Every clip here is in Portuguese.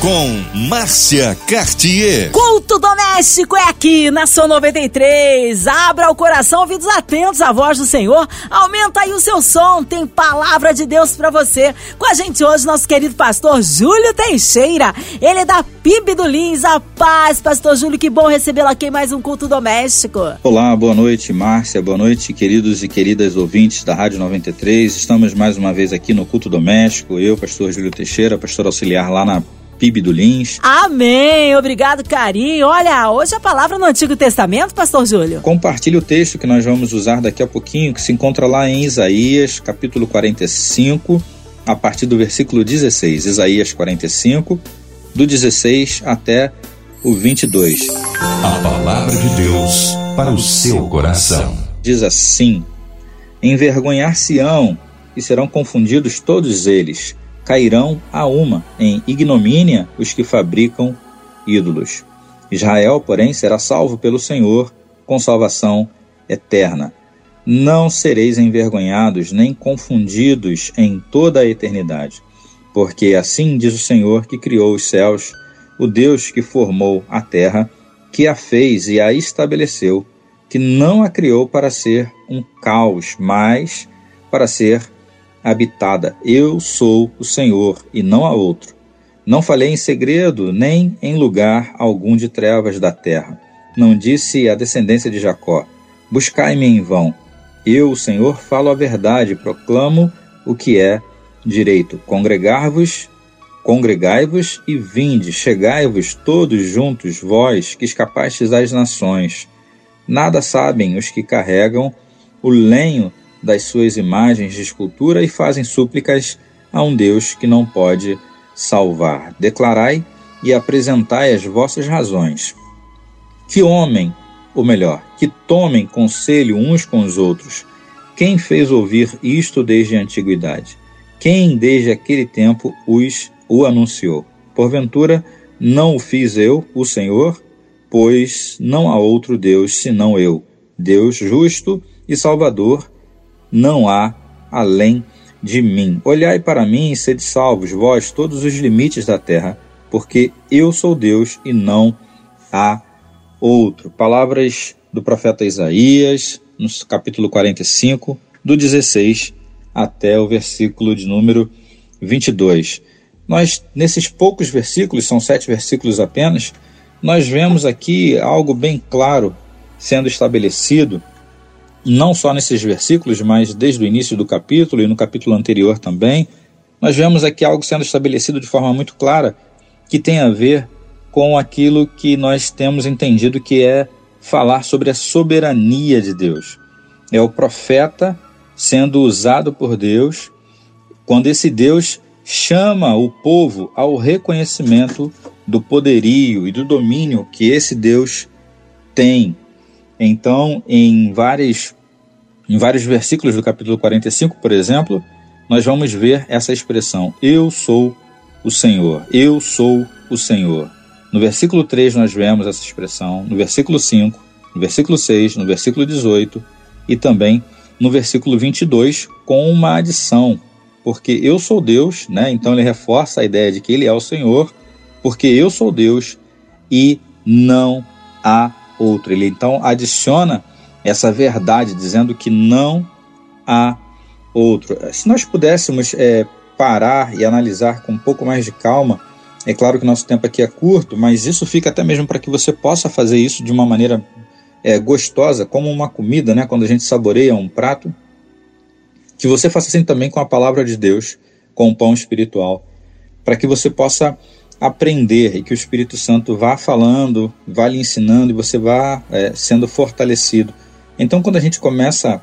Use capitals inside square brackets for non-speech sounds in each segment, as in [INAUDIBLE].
com Márcia Cartier. Culto doméstico é aqui na Sua 93. Abra o coração, ouvidos atentos à voz do Senhor. Aumenta aí o seu som, tem palavra de Deus para você. Com a gente hoje, nosso querido pastor Júlio Teixeira. Ele é da PIB do Lins. A paz, pastor Júlio, que bom recebê-lo aqui em mais um culto doméstico. Olá, boa noite, Márcia. Boa noite, queridos e queridas ouvintes da Rádio 93. Estamos mais uma vez aqui no culto doméstico. Eu, pastor Júlio Teixeira, pastor auxiliar lá na PIB do Lins. Amém. Obrigado, carinho. Olha, hoje a palavra no Antigo Testamento, pastor Júlio. Compartilhe o texto que nós vamos usar daqui a pouquinho, que se encontra lá em Isaías, capítulo 45, a partir do versículo 16. Isaías 45, do 16 até o 22. A palavra de Deus para o seu coração. Diz assim: Envergonhar-se-ão e serão confundidos todos eles cairão a uma em ignomínia os que fabricam ídolos. Israel, porém, será salvo pelo Senhor com salvação eterna. Não sereis envergonhados nem confundidos em toda a eternidade, porque assim diz o Senhor que criou os céus, o Deus que formou a terra, que a fez e a estabeleceu, que não a criou para ser um caos, mas para ser habitada. Eu sou o Senhor e não há outro. Não falei em segredo, nem em lugar algum de trevas da terra. Não disse à descendência de Jacó: Buscai-me em vão. Eu, o Senhor, falo a verdade, proclamo o que é direito. Congregar-vos, congregai-vos e vinde, chegai-vos todos juntos, vós que escapastes às nações. Nada sabem os que carregam o lenho das suas imagens de escultura e fazem súplicas a um Deus que não pode salvar. Declarai e apresentai as vossas razões. Que homem, ou melhor, que tomem conselho uns com os outros. Quem fez ouvir isto desde a antiguidade? Quem desde aquele tempo os o anunciou? Porventura, não o fiz eu, o Senhor? Pois não há outro Deus senão eu, Deus justo e salvador, não há além de mim. Olhai para mim e sede salvos, vós, todos os limites da terra, porque eu sou Deus e não há outro. Palavras do profeta Isaías, no capítulo 45, do 16 até o versículo de número 22. Nós, nesses poucos versículos, são sete versículos apenas, nós vemos aqui algo bem claro sendo estabelecido não só nesses versículos, mas desde o início do capítulo e no capítulo anterior também, nós vemos aqui algo sendo estabelecido de forma muito clara que tem a ver com aquilo que nós temos entendido que é falar sobre a soberania de Deus. É o profeta sendo usado por Deus quando esse Deus chama o povo ao reconhecimento do poderio e do domínio que esse Deus tem. Então, em várias em vários versículos do capítulo 45, por exemplo, nós vamos ver essa expressão: Eu sou o Senhor, eu sou o Senhor. No versículo 3 nós vemos essa expressão, no versículo 5, no versículo 6, no versículo 18 e também no versículo 22 com uma adição, porque eu sou Deus, né? Então ele reforça a ideia de que ele é o Senhor, porque eu sou Deus e não há outro. Ele então adiciona essa verdade, dizendo que não há outro. Se nós pudéssemos é, parar e analisar com um pouco mais de calma, é claro que nosso tempo aqui é curto, mas isso fica até mesmo para que você possa fazer isso de uma maneira é, gostosa, como uma comida, né? quando a gente saboreia um prato, que você faça assim também com a palavra de Deus, com o pão espiritual, para que você possa aprender e que o Espírito Santo vá falando, vá lhe ensinando e você vá é, sendo fortalecido então, quando a gente começa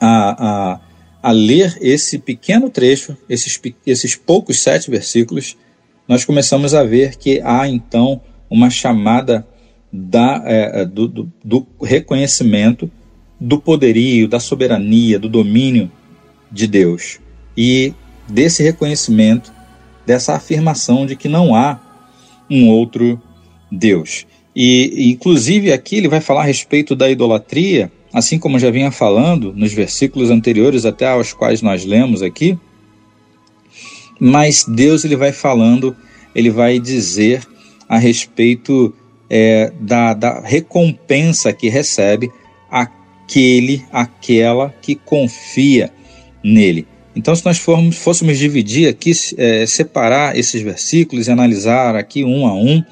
a, a, a ler esse pequeno trecho, esses, esses poucos sete versículos, nós começamos a ver que há então uma chamada da, é, é do, do, do reconhecimento do poderio, da soberania, do domínio de Deus. E desse reconhecimento, dessa afirmação de que não há um outro Deus. E, inclusive, aqui ele vai falar a respeito da idolatria, assim como já vinha falando nos versículos anteriores, até aos quais nós lemos aqui. Mas Deus ele vai falando, ele vai dizer a respeito é, da, da recompensa que recebe aquele, aquela que confia nele. Então, se nós formos, fôssemos dividir aqui, é, separar esses versículos e analisar aqui um a um,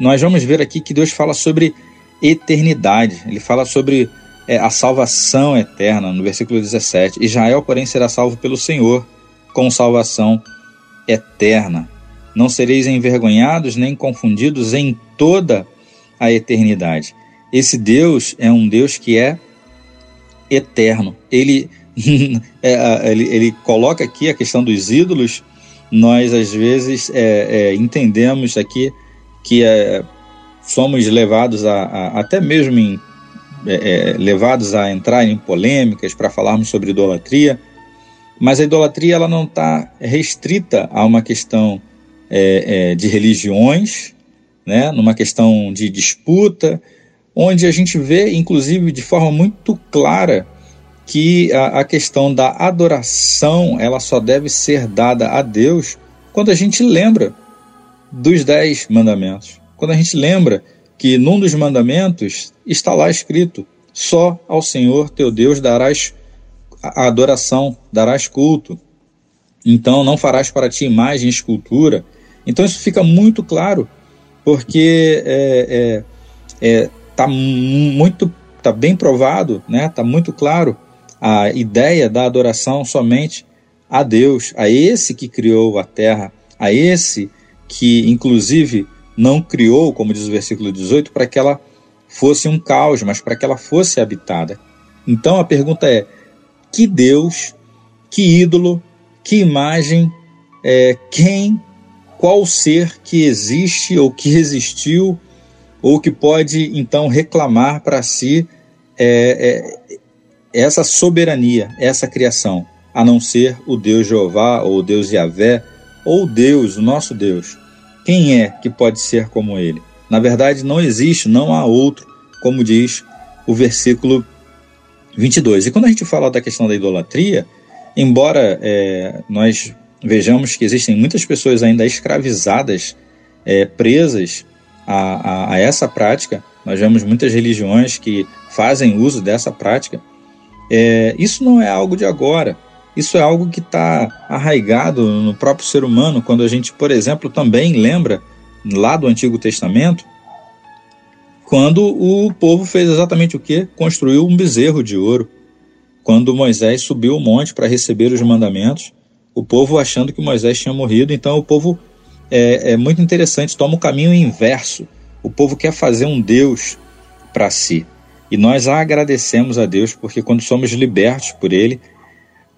nós vamos ver aqui que Deus fala sobre eternidade. Ele fala sobre é, a salvação eterna, no versículo 17. Israel, porém, será salvo pelo Senhor, com salvação eterna. Não sereis envergonhados nem confundidos em toda a eternidade. Esse Deus é um Deus que é eterno. Ele, [LAUGHS] é, ele, ele, coloca aqui a questão dos ídolos. Nós, às vezes, é, é, entendemos aqui que é, somos levados a, a, até mesmo em, é, é, levados a entrar em polêmicas para falarmos sobre idolatria, mas a idolatria ela não está restrita a uma questão é, é, de religiões, né, numa questão de disputa, onde a gente vê, inclusive, de forma muito clara que a, a questão da adoração ela só deve ser dada a Deus quando a gente lembra dos dez mandamentos. Quando a gente lembra que num dos mandamentos está lá escrito: só ao Senhor teu Deus darás a adoração, darás culto. Então não farás para ti imagem, escultura. Então isso fica muito claro, porque é, é, é tá muito, tá bem provado, né? Tá muito claro a ideia da adoração somente a Deus, a esse que criou a terra, a esse que inclusive não criou, como diz o versículo 18, para que ela fosse um caos, mas para que ela fosse habitada. Então a pergunta é: que Deus, que ídolo, que imagem, é, quem, qual ser que existe ou que resistiu ou que pode então reclamar para si é, é, essa soberania, essa criação, a não ser o Deus Jeová ou o Deus Yahvé ou Deus, o nosso Deus. Quem é que pode ser como ele? Na verdade, não existe, não há outro, como diz o versículo 22. E quando a gente fala da questão da idolatria, embora é, nós vejamos que existem muitas pessoas ainda escravizadas, é, presas a, a, a, essa prática, nós vemos muitas religiões que fazem uso dessa prática. É, isso não é algo de agora. Isso é algo que está arraigado no próprio ser humano, quando a gente, por exemplo, também lembra lá do Antigo Testamento, quando o povo fez exatamente o que? Construiu um bezerro de ouro. Quando Moisés subiu o monte para receber os mandamentos, o povo achando que Moisés tinha morrido, então o povo é, é muito interessante, toma o caminho inverso. O povo quer fazer um Deus para si. E nós agradecemos a Deus porque quando somos libertos por Ele,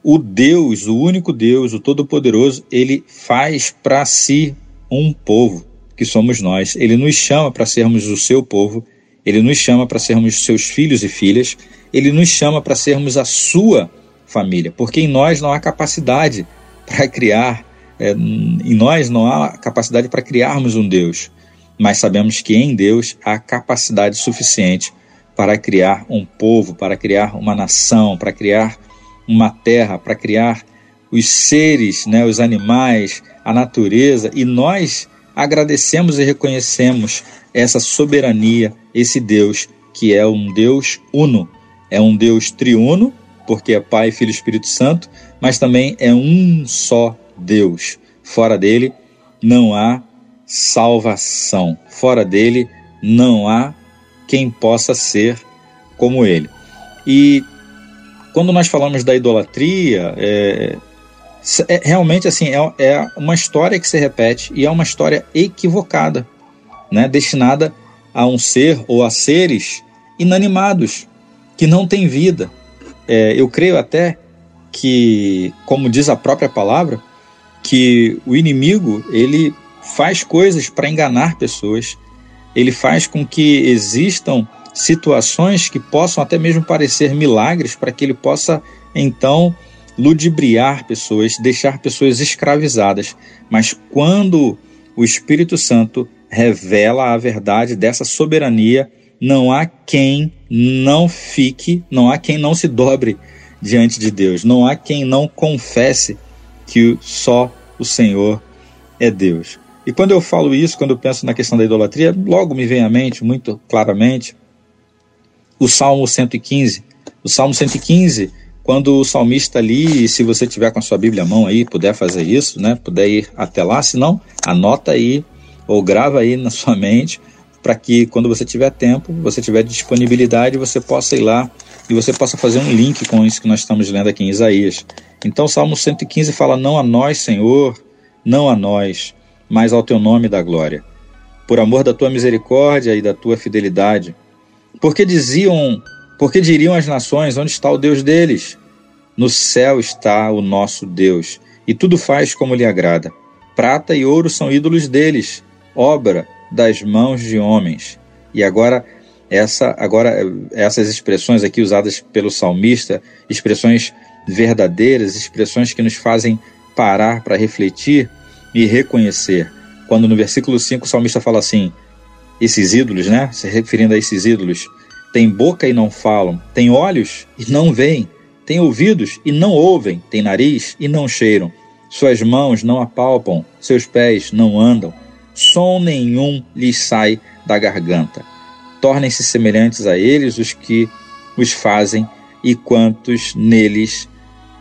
o Deus, o único Deus, o Todo-Poderoso, ele faz para si um povo, que somos nós. Ele nos chama para sermos o seu povo, ele nos chama para sermos seus filhos e filhas, ele nos chama para sermos a sua família, porque em nós não há capacidade para criar, é, em nós não há capacidade para criarmos um Deus, mas sabemos que em Deus há capacidade suficiente para criar um povo, para criar uma nação, para criar uma terra, para criar os seres, né, os animais, a natureza, e nós agradecemos e reconhecemos essa soberania, esse Deus que é um Deus uno, é um Deus triuno, porque é Pai, Filho e Espírito Santo, mas também é um só Deus. Fora dele não há salvação. Fora dele não há quem possa ser como ele. E quando nós falamos da idolatria, é, é realmente assim é, é, uma história que se repete e é uma história equivocada, né? destinada a um ser ou a seres inanimados que não têm vida. É, eu creio até que, como diz a própria palavra, que o inimigo ele faz coisas para enganar pessoas, ele faz com que existam situações que possam até mesmo parecer milagres para que ele possa então ludibriar pessoas, deixar pessoas escravizadas. Mas quando o Espírito Santo revela a verdade dessa soberania. Não há quem não fique, não há quem não se dobre diante de Deus, não há quem não confesse que só o Senhor é Deus. E quando eu falo isso, quando eu penso na questão da idolatria, logo me vem à mente, muito claramente, o Salmo 115. O Salmo 115, quando o salmista ali, se você tiver com a sua Bíblia à mão aí, puder fazer isso, né, puder ir até lá, se não, anota aí ou grava aí na [LAUGHS] sua mente para que quando você tiver tempo, você tiver disponibilidade, você possa ir lá e você possa fazer um link com isso que nós estamos lendo aqui em Isaías. Então, o Salmo 115 fala: Não a nós, Senhor, não a nós, mas ao teu nome da glória. Por amor da tua misericórdia e da tua fidelidade. Porque diziam, porque diriam as nações: Onde está o Deus deles? No céu está o nosso Deus, e tudo faz como lhe agrada. Prata e ouro são ídolos deles, obra das mãos de homens. E agora essa agora essas expressões aqui usadas pelo salmista, expressões verdadeiras, expressões que nos fazem parar para refletir e reconhecer. Quando no versículo 5 o salmista fala assim: esses ídolos, né, se referindo a esses ídolos, têm boca e não falam, têm olhos e não veem, têm ouvidos e não ouvem, têm nariz e não cheiram, suas mãos não apalpam, seus pés não andam som nenhum lhes sai da garganta. Tornem-se semelhantes a eles os que os fazem e quantos neles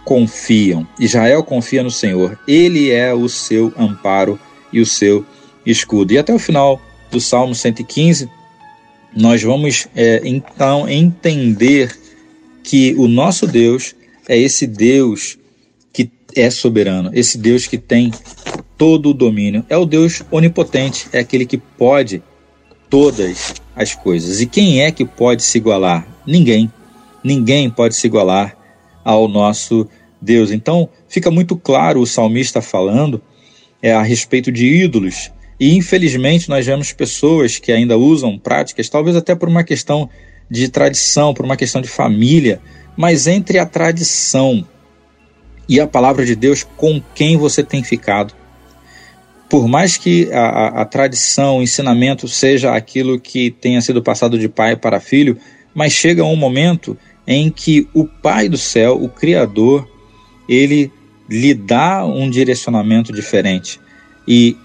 confiam. Israel confia no Senhor, ele é o seu amparo e o seu escudo. E até o final do Salmo 115, nós vamos é, então entender que o nosso Deus é esse Deus que é soberano, esse Deus que tem todo o domínio. É o Deus onipotente, é aquele que pode todas as coisas. E quem é que pode se igualar? Ninguém. Ninguém pode se igualar ao nosso Deus. Então, fica muito claro o salmista falando é, a respeito de ídolos. E infelizmente nós vemos pessoas que ainda usam práticas, talvez até por uma questão de tradição, por uma questão de família, mas entre a tradição e a palavra de Deus, com quem você tem ficado? por mais que a, a, a, tradição, o ensinamento seja aquilo que tenha sido passado de pai para filho, mas chega um momento em que o Pai do céu, o Criador, ele lhe dá um direcionamento diferente. E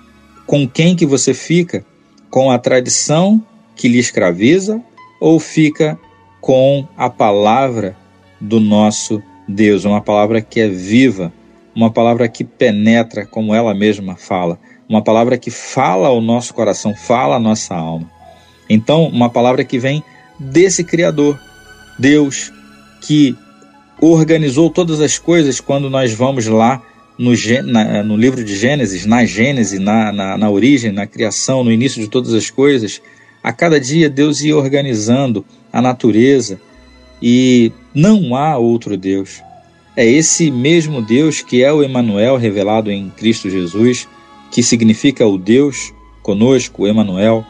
com quem que você fica? Com a tradição que lhe escraviza ou fica com a palavra do nosso Deus, uma palavra que é viva, uma palavra que penetra, como ela mesma fala uma palavra que fala ao nosso coração, fala à nossa alma. Então, uma palavra que vem desse Criador, Deus, que organizou todas as coisas quando nós vamos lá no, na, no livro de Gênesis, na Gênese, na, na, na origem, na criação, no início de todas as coisas. A cada dia Deus ia organizando a natureza e não há outro Deus. É esse mesmo Deus que é o Emanuel revelado em Cristo Jesus que significa o Deus conosco, Emanuel,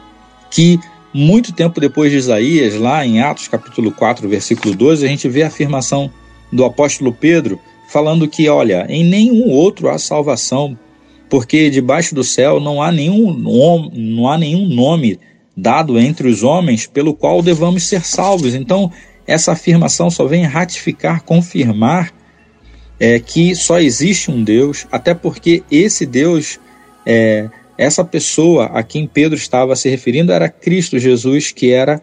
que muito tempo depois de Isaías, lá em Atos capítulo 4, versículo 12, a gente vê a afirmação do apóstolo Pedro falando que, olha, em nenhum outro há salvação, porque debaixo do céu não há nenhum, não há nenhum nome dado entre os homens pelo qual devamos ser salvos. Então, essa afirmação só vem ratificar, confirmar é, que só existe um Deus, até porque esse Deus é, essa pessoa a quem Pedro estava se referindo era Cristo Jesus, que era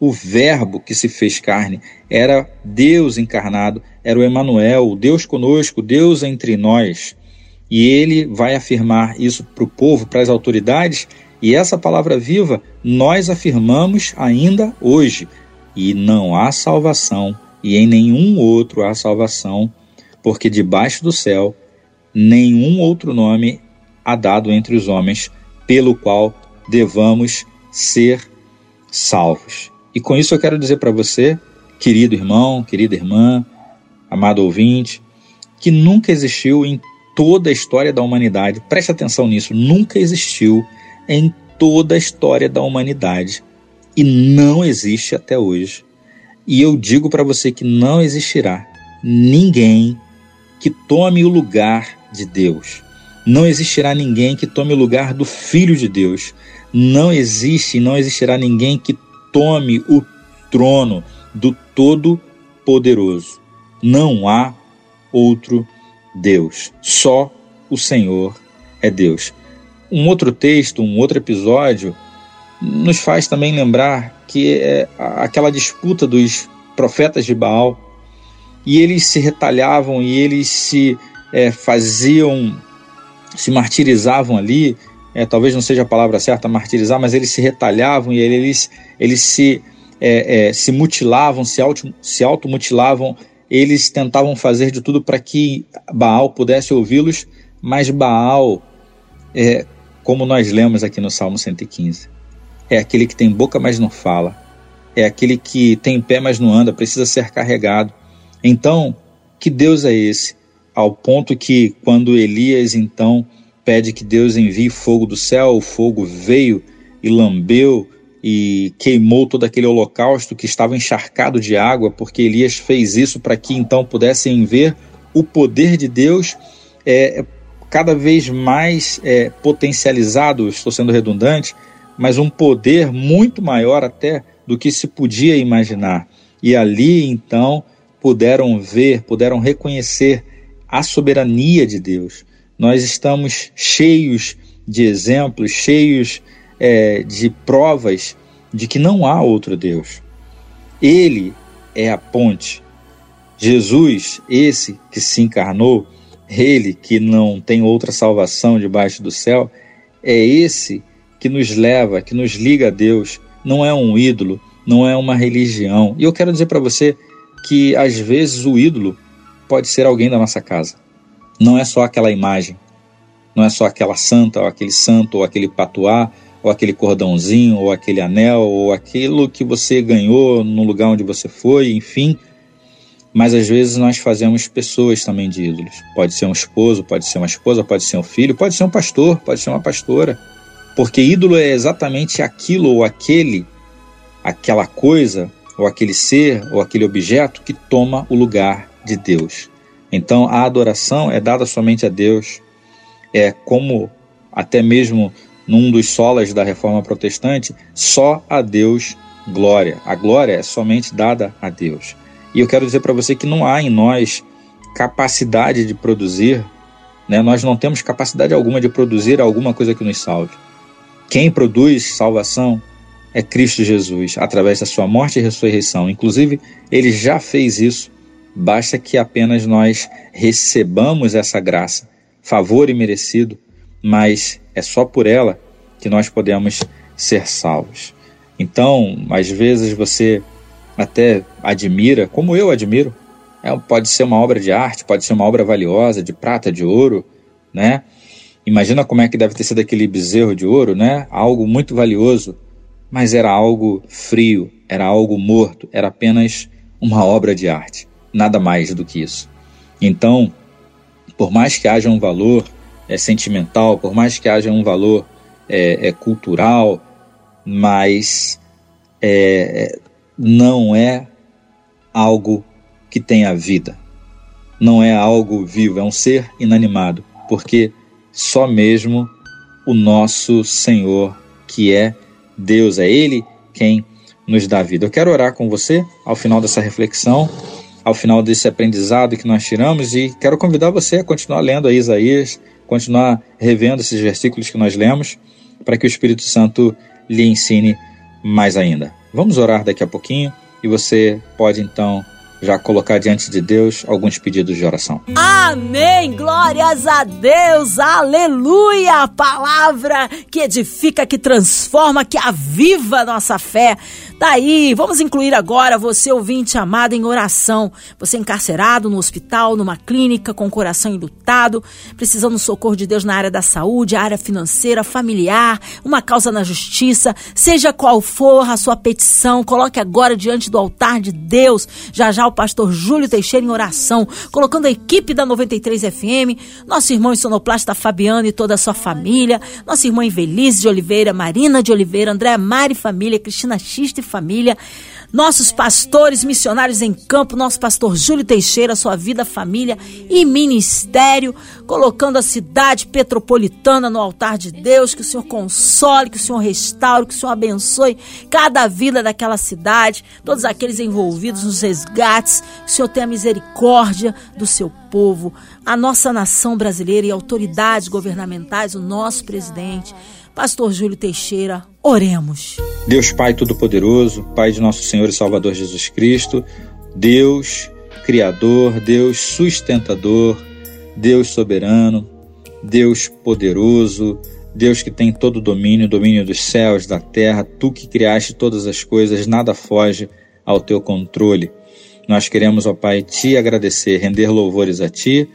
o Verbo que se fez carne, era Deus encarnado, era o Emanuel, o Deus conosco, Deus entre nós. E ele vai afirmar isso para o povo, para as autoridades, e essa palavra viva nós afirmamos ainda hoje. E não há salvação, e em nenhum outro há salvação, porque debaixo do céu nenhum outro nome há dado entre os homens, pelo qual devamos ser salvos. E com isso eu quero dizer para você, querido irmão, querida irmã, amado ouvinte, que nunca existiu em toda a história da humanidade, preste atenção nisso, nunca existiu em toda a história da humanidade e não existe até hoje. E eu digo para você que não existirá ninguém que tome o lugar de Deus. Não existirá ninguém que tome o lugar do Filho de Deus. Não existe e não existirá ninguém que tome o trono do Todo-Poderoso. Não há outro Deus. Só o Senhor é Deus. Um outro texto, um outro episódio, nos faz também lembrar que é aquela disputa dos profetas de Baal e eles se retalhavam e eles se é, faziam, se martirizavam ali. É, talvez não seja a palavra certa, martirizar, mas eles se retalhavam e eles, eles se, é, é se mutilavam, se, auto, se automutilavam. Eles tentavam fazer de tudo para que Baal pudesse ouvi-los, mas Baal, é, como nós lemos aqui no Salmo 115, é aquele que tem boca, mas não fala, é aquele que tem pé, mas não anda, precisa ser carregado. Então, que Deus é esse? Ao ponto que, quando Elias então pede que Deus envie fogo do céu, o fogo veio e lambeu e queimou todo aquele holocausto que estava encharcado de água, porque Elias fez isso para que então pudessem ver o poder de Deus é, cada vez mais é, potencializado, estou sendo redundante, mas um poder muito maior até do que se podia imaginar. E ali então puderam ver, puderam reconhecer a soberania de Deus. Nós estamos cheios de exemplos, cheios é, de provas de que não há outro Deus. Ele é a ponte. Jesus, esse que se encarnou, ele que não tem outra salvação debaixo do céu, é esse que nos leva, que nos liga a Deus, não é um ídolo, não é uma religião. E eu quero dizer para você que às vezes o ídolo pode ser alguém da nossa casa. Não é só aquela imagem, não é só aquela santa, ou aquele santo, ou aquele patuá, ou aquele cordãozinho, ou aquele anel, ou aquilo que você ganhou no lugar onde você foi, enfim. Mas às vezes nós fazemos pessoas também de ídolos. Pode ser um esposo, pode ser uma esposa, pode ser um filho, pode ser um pastor, pode ser uma pastora. Porque ídolo é exatamente aquilo ou aquele, aquela coisa, ou aquele ser, ou aquele objeto que toma o lugar de Deus. Então a adoração é dada somente a Deus. É como até mesmo num dos solas da reforma protestante, só a Deus glória. A glória é somente dada a Deus. E eu quero dizer para você que não há em nós capacidade de produzir, né? nós não temos capacidade alguma de produzir alguma coisa que nos salve. Quem produz salvação é Cristo Jesus, através da sua morte e ressurreição. Inclusive, ele já fez isso, basta que apenas nós recebamos essa graça, favor e merecido, mas é só por ela que nós podemos ser salvos. Então, às vezes você até admira, como eu admiro, é, pode ser uma obra de arte, pode ser uma obra valiosa, de prata, de ouro, né? Imagina como é que deve ter sido aquele bezerro de ouro, né? Algo muito valioso, mas era algo frio, era algo morto, era apenas uma obra de arte, nada mais do que isso. Então, por mais que haja um valor é, sentimental, por mais que haja um valor é, é cultural, mas é, não é algo que tenha vida, não é algo vivo, é um ser inanimado, porque só mesmo o nosso Senhor, que é Deus, é Ele quem nos dá vida. Eu quero orar com você ao final dessa reflexão, ao final desse aprendizado que nós tiramos e quero convidar você a continuar lendo aí Isaías, continuar revendo esses versículos que nós lemos, para que o Espírito Santo lhe ensine mais ainda. Vamos orar daqui a pouquinho e você pode então já colocar diante de Deus alguns pedidos de oração. Amém! Glórias a Deus! Aleluia! A palavra que edifica, que transforma, que aviva a nossa fé. Daí, vamos incluir agora você, ouvinte amado, em oração. Você encarcerado no hospital, numa clínica, com o coração enlutado, precisando do socorro de Deus na área da saúde, área financeira, familiar, uma causa na justiça, seja qual for a sua petição, coloque agora diante do altar de Deus. Já já o pastor Júlio Teixeira em oração, colocando a equipe da 93 FM, nosso irmão sonoplasta Fabiano e toda a sua família, nossa irmã Invelise de Oliveira, Marina de Oliveira, André Mari Família, Cristina Xista e família, nossos pastores missionários em campo, nosso pastor Júlio Teixeira, sua vida, família e ministério, colocando a cidade petropolitana no altar de Deus, que o Senhor console, que o Senhor restaure, que o Senhor abençoe cada vida daquela cidade, todos aqueles envolvidos nos resgates, que o Senhor tenha misericórdia do seu povo, a nossa nação brasileira e autoridades governamentais, o nosso presidente, Pastor Júlio Teixeira, oremos. Deus Pai Todo-Poderoso, Pai de nosso Senhor e Salvador Jesus Cristo, Deus Criador, Deus sustentador, Deus soberano, Deus poderoso, Deus que tem todo o domínio, domínio dos céus, da terra, tu que criaste todas as coisas, nada foge ao teu controle. Nós queremos, ó Pai, te agradecer, render louvores a ti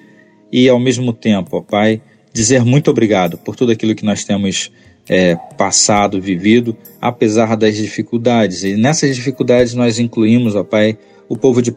e, ao mesmo tempo, ó Pai, dizer muito obrigado por tudo aquilo que nós temos é, passado, vivido, apesar das dificuldades. E nessas dificuldades nós incluímos, ó Pai, o povo de,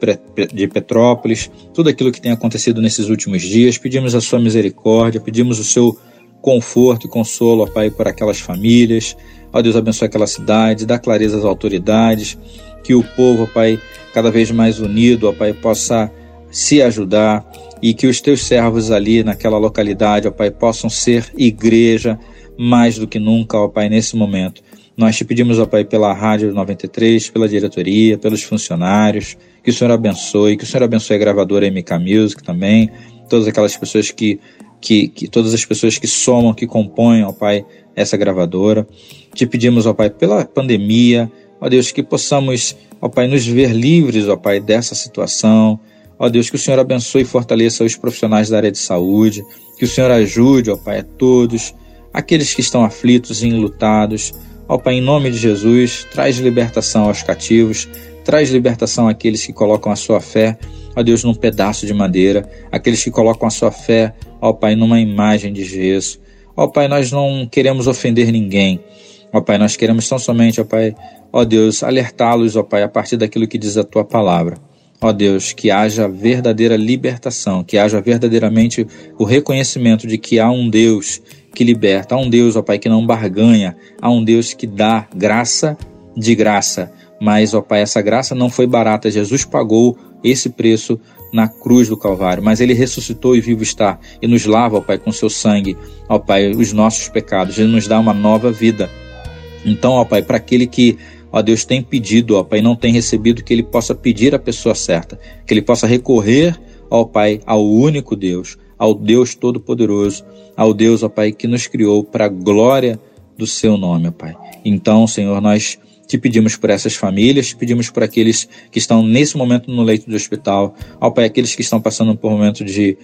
de Petrópolis, tudo aquilo que tem acontecido nesses últimos dias. Pedimos a Sua misericórdia, pedimos o Seu conforto e consolo, ó Pai, por aquelas famílias. Ó Deus, abençoe aquela cidade, dá clareza às autoridades, que o povo, ó Pai, cada vez mais unido, ó Pai, possa se ajudar e que os teus servos ali naquela localidade, ó Pai, possam ser igreja, mais do que nunca, ó Pai, nesse momento. Nós te pedimos, ó Pai, pela Rádio 93, pela diretoria, pelos funcionários, que o Senhor abençoe, que o Senhor abençoe a gravadora MK Music também, todas aquelas pessoas que, que, que todas as pessoas que somam, que compõem, ó Pai, essa gravadora. Te pedimos, ó Pai, pela pandemia, ó Deus, que possamos, ó Pai, nos ver livres, ó Pai, dessa situação. Ó Deus, que o Senhor abençoe e fortaleça os profissionais da área de saúde, que o Senhor ajude, ó Pai, a todos aqueles que estão aflitos e enlutados. Ó Pai, em nome de Jesus, traz libertação aos cativos, traz libertação àqueles que colocam a sua fé, ó Deus, num pedaço de madeira, aqueles que colocam a sua fé, ó Pai, numa imagem de Jesus. Ó Pai, nós não queremos ofender ninguém. Ó Pai, nós queremos tão somente, ó Pai, ó Deus, alertá-los, ó Pai, a partir daquilo que diz a tua palavra. Ó Deus, que haja verdadeira libertação, que haja verdadeiramente o reconhecimento de que há um Deus que liberta, há um Deus, ó Pai, que não barganha, há um Deus que dá graça de graça. Mas, ó Pai, essa graça não foi barata. Jesus pagou esse preço na cruz do Calvário, mas ele ressuscitou e vivo está e nos lava, ó Pai, com seu sangue, ó Pai, os nossos pecados. Ele nos dá uma nova vida. Então, ó Pai, para aquele que ó Deus, tem pedido, ó Pai, não tem recebido, que ele possa pedir a pessoa certa, que ele possa recorrer, ó Pai, ao único Deus, ao Deus Todo-Poderoso, ao Deus, ó Pai, que nos criou para a glória do seu nome, ó Pai. Então, Senhor, nós te pedimos por essas famílias, te pedimos por aqueles que estão nesse momento no leito do hospital, ó Pai, aqueles que estão passando por um momento de,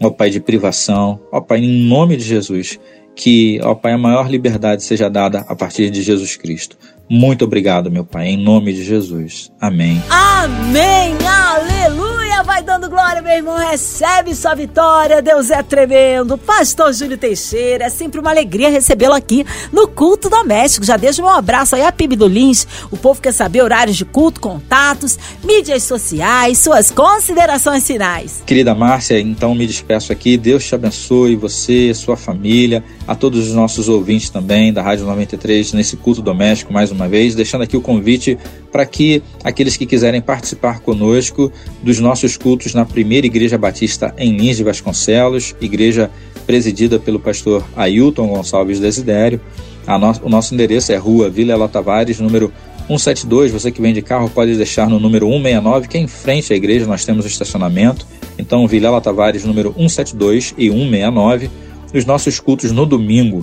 ó Pai, de privação, ó Pai, em nome de Jesus, que, ó Pai, a maior liberdade seja dada a partir de Jesus Cristo. Muito obrigado, meu Pai, em nome de Jesus. Amém. Amém. Aleluia. Vai dando glória, meu irmão. Recebe sua vitória. Deus é tremendo. Pastor Júlio Teixeira, é sempre uma alegria recebê-lo aqui no Culto Doméstico. Já deixo meu abraço aí a PIB do Lins. O povo quer saber horários de culto, contatos, mídias sociais, suas considerações finais. Querida Márcia, então me despeço aqui. Deus te abençoe, você, sua família, a todos os nossos ouvintes também da Rádio 93 nesse culto doméstico mais uma vez, deixando aqui o convite para que aqueles que quiserem participar conosco dos nossos cultos na primeira Igreja Batista em Lins de Vasconcelos, igreja presidida pelo pastor Ailton Gonçalves Desidério. No, o nosso endereço é Rua Vila Tavares, número 172. Você que vem de carro pode deixar no número 169, que é em frente à igreja, nós temos o estacionamento. Então, Vilela Tavares, número 172 e 169. Os nossos cultos no domingo,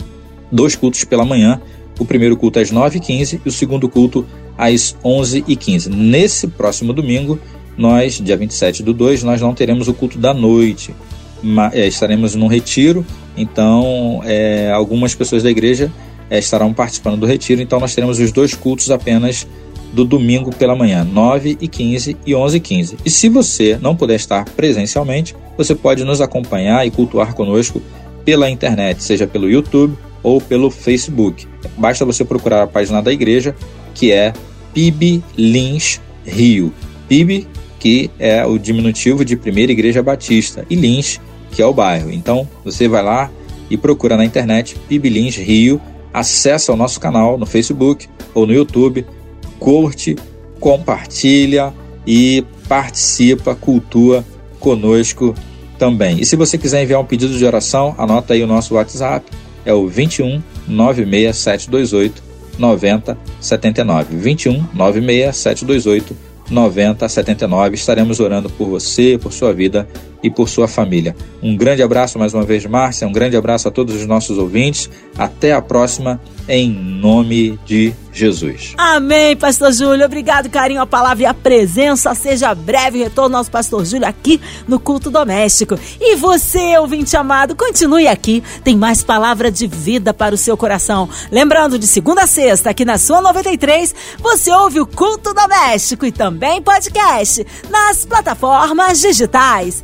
dois cultos pela manhã, o primeiro culto às 9h15 e o segundo culto às 11h15. Nesse próximo domingo, nós, dia 27 do 2, nós não teremos o culto da noite. É, estaremos num retiro, então é, algumas pessoas da igreja é, estarão participando do retiro, então nós teremos os dois cultos apenas do domingo pela manhã, 9 e 15 e 11 e 15. E se você não puder estar presencialmente, você pode nos acompanhar e cultuar conosco pela internet, seja pelo YouTube ou pelo Facebook. Basta você procurar a página da igreja, que é PIB Lins Rio. PIB, que é o diminutivo de Primeira Igreja Batista, e Lins, que é o bairro. Então, você vai lá e procura na internet PIB Lins Rio, acessa o nosso canal no Facebook ou no YouTube, curte, compartilha e participa, cultua conosco também. E se você quiser enviar um pedido de oração, anota aí o nosso WhatsApp, é o 21 96728 9079. 21 96728 9079. Estaremos orando por você, por sua vida e por sua família. Um grande abraço mais uma vez, Márcia. Um grande abraço a todos os nossos ouvintes. Até a próxima, em nome de Jesus. Amém, Pastor Júlio. Obrigado, carinho, a palavra e a presença. Seja breve retorno nosso Pastor Júlio aqui no culto doméstico. E você, ouvinte amado, continue aqui. Tem mais palavra de vida para o seu coração. Lembrando, de segunda a sexta, aqui na sua 93, você ouve o culto doméstico e também podcast nas plataformas digitais